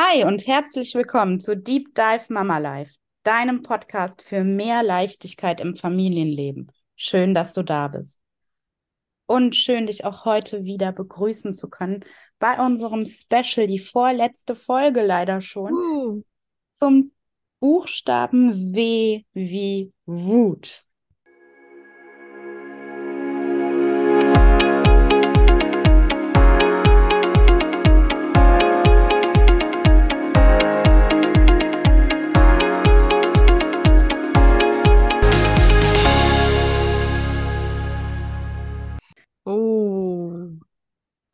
Hi und herzlich willkommen zu Deep Dive Mama Life, deinem Podcast für mehr Leichtigkeit im Familienleben. Schön, dass du da bist. Und schön, dich auch heute wieder begrüßen zu können bei unserem Special, die vorletzte Folge leider schon, Uh, zum Buchstaben W wie Wut.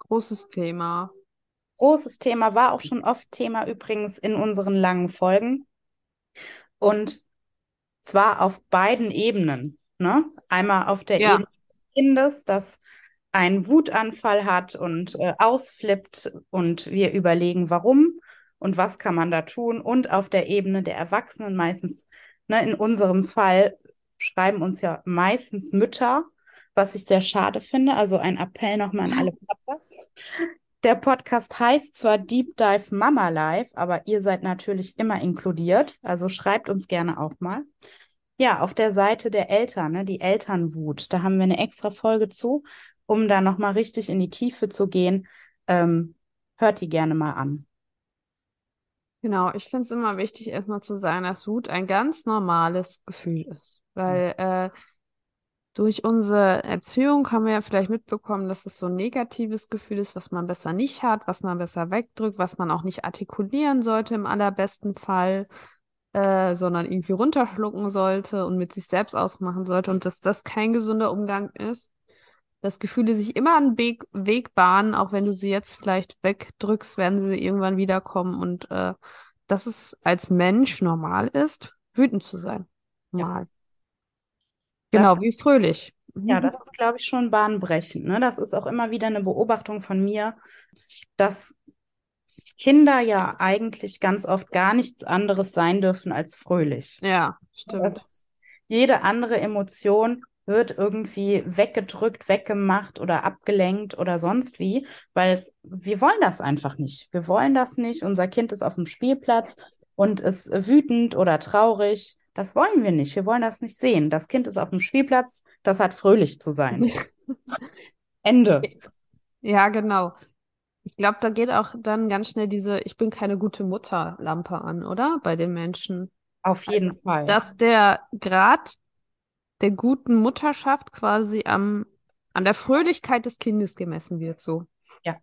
Großes Thema. Großes Thema, war auch schon oft Thema übrigens in unseren langen Folgen. Und zwar auf beiden Ebenen. Ne? Einmal auf der Ja, Ebene des Kindes, das einen Wutanfall hat und äh, ausflippt und wir überlegen, warum und was kann man da tun. Und auf der Ebene der Erwachsenen meistens, ne, in unserem Fall schreiben uns ja meistens Mütter, was ich sehr schade finde. Also ein Appell nochmal an alle Papas. Der Podcast heißt zwar Deep Dive Mama Life, aber ihr seid natürlich immer inkludiert. Also schreibt uns gerne auch mal. Ja, auf der Seite der Eltern, ne, die Elternwut, da haben wir eine extra Folge zu, um da nochmal richtig in die Tiefe zu gehen. Ähm, hört die gerne mal an. genau. Ich finde es immer wichtig, erstmal zu sagen, dass Wut ein ganz normales Gefühl ist. Weil äh, durch unsere Erziehung haben wir ja vielleicht mitbekommen, dass es so ein negatives Gefühl ist, was man besser nicht hat, was man besser wegdrückt, was man auch nicht artikulieren sollte im allerbesten Fall, äh, sondern irgendwie runterschlucken sollte und mit sich selbst ausmachen sollte und dass das kein gesunder Umgang ist. Dass Gefühle sich immer einen Weg, Weg bahnen, auch wenn du sie jetzt vielleicht wegdrückst, werden sie irgendwann wiederkommen und äh, dass es als Mensch normal ist, wütend zu sein. Ja, Normal. das, Genau, wie fröhlich. ja, Mhm. das ist, glaube ich, schon bahnbrechend. Ne? Das ist auch immer wieder eine Beobachtung von mir, dass Kinder ja eigentlich ganz oft gar nichts anderes sein dürfen als fröhlich. Ja, stimmt. dass jede andere Emotion wird irgendwie weggedrückt, weggemacht oder abgelenkt oder sonst wie, weil es, wir wollen das einfach nicht. Wir wollen das nicht. Unser Kind ist auf dem Spielplatz und ist wütend oder traurig. Das wollen wir nicht. Wir wollen das nicht sehen. Das Kind ist auf dem Spielplatz, das hat fröhlich zu sein. Ende. Ja, genau. Ich glaube, da geht auch dann ganz schnell diese Ich bin keine gute Mutter-Lampe an, oder? Bei den Menschen. Auf jeden Fall. Dass der Grad der guten Mutterschaft quasi am, an der Fröhlichkeit des Kindes gemessen wird, so. Ja.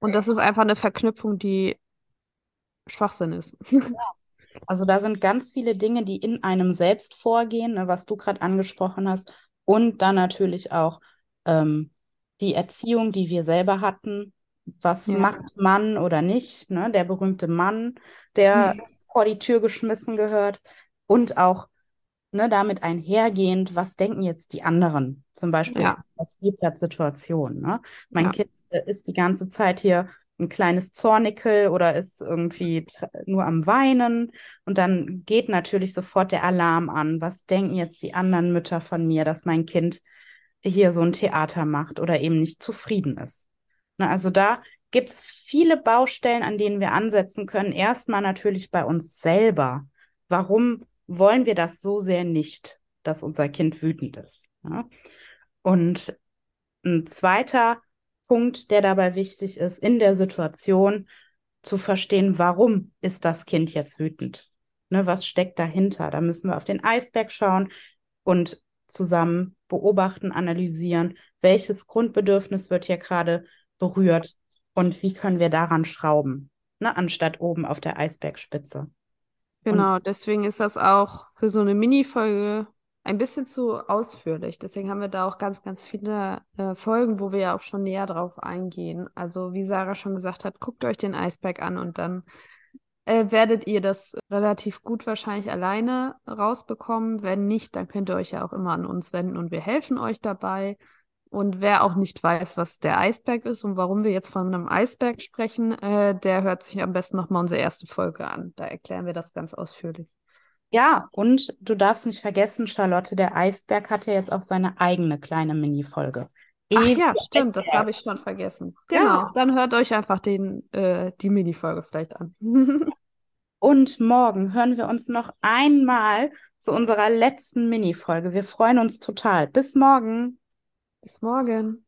Und das ist einfach eine Verknüpfung, die Schwachsinn ist. Also da sind ganz viele Dinge, die in einem selbst vorgehen, ne, was du gerade angesprochen hast. Und dann natürlich auch ähm, die Erziehung, die wir selber hatten. Was Ja. macht Mann oder nicht? Ne? Der berühmte Mann, der vor die Tür geschmissen gehört. Und auch ne, damit einhergehend, was denken jetzt die anderen? Zum Beispiel Ja, in der Spielplatzsituation. Ne? Mein ja. Kind äh, ist die ganze Zeit hier ein kleines Zornikel oder ist irgendwie nur am Weinen. Und dann geht natürlich sofort der Alarm an. Was denken jetzt die anderen Mütter von mir, dass mein Kind hier so ein Theater macht oder eben nicht zufrieden ist? Ne, also da gibt es viele Baustellen, an denen wir ansetzen können. Erstmal natürlich bei uns selber. Warum wollen wir das so sehr nicht, dass unser Kind wütend ist? Ja? Und ein zweiter Punkt, der dabei wichtig ist, in der Situation zu verstehen, warum ist das Kind jetzt wütend? Ne, was steckt dahinter? Da müssen wir auf den Eisberg schauen und zusammen beobachten, analysieren, welches Grundbedürfnis wird hier gerade berührt und wie können wir daran schrauben, ne, anstatt oben auf der Eisbergspitze. Und Genau, deswegen ist das auch für so eine Mini-Folge ein bisschen zu ausführlich. Deswegen haben wir da auch ganz, ganz viele äh, Folgen, wo wir ja auch schon näher drauf eingehen. Also, wie Sarah schon gesagt hat, guckt euch den Eisberg an und dann äh, werdet ihr das relativ gut wahrscheinlich alleine rausbekommen. Wenn nicht, dann könnt ihr euch ja auch immer an uns wenden und wir helfen euch dabei. Und wer auch nicht weiß, was der Eisberg ist und warum wir jetzt von einem Eisberg sprechen, äh, der hört sich am besten nochmal unsere erste Folge an. Da erklären wir das ganz ausführlich. Ja, und du darfst nicht vergessen, Charlotte, der Eisberg hat ja jetzt auch seine eigene kleine Mini-Folge. Ach ja, stimmt, das habe ich schon vergessen. Genau, Ja. dann hört euch einfach den, äh, die Minifolge vielleicht an. Und morgen hören wir uns noch einmal zu unserer letzten Minifolge. Wir freuen uns total. Bis morgen. Bis morgen.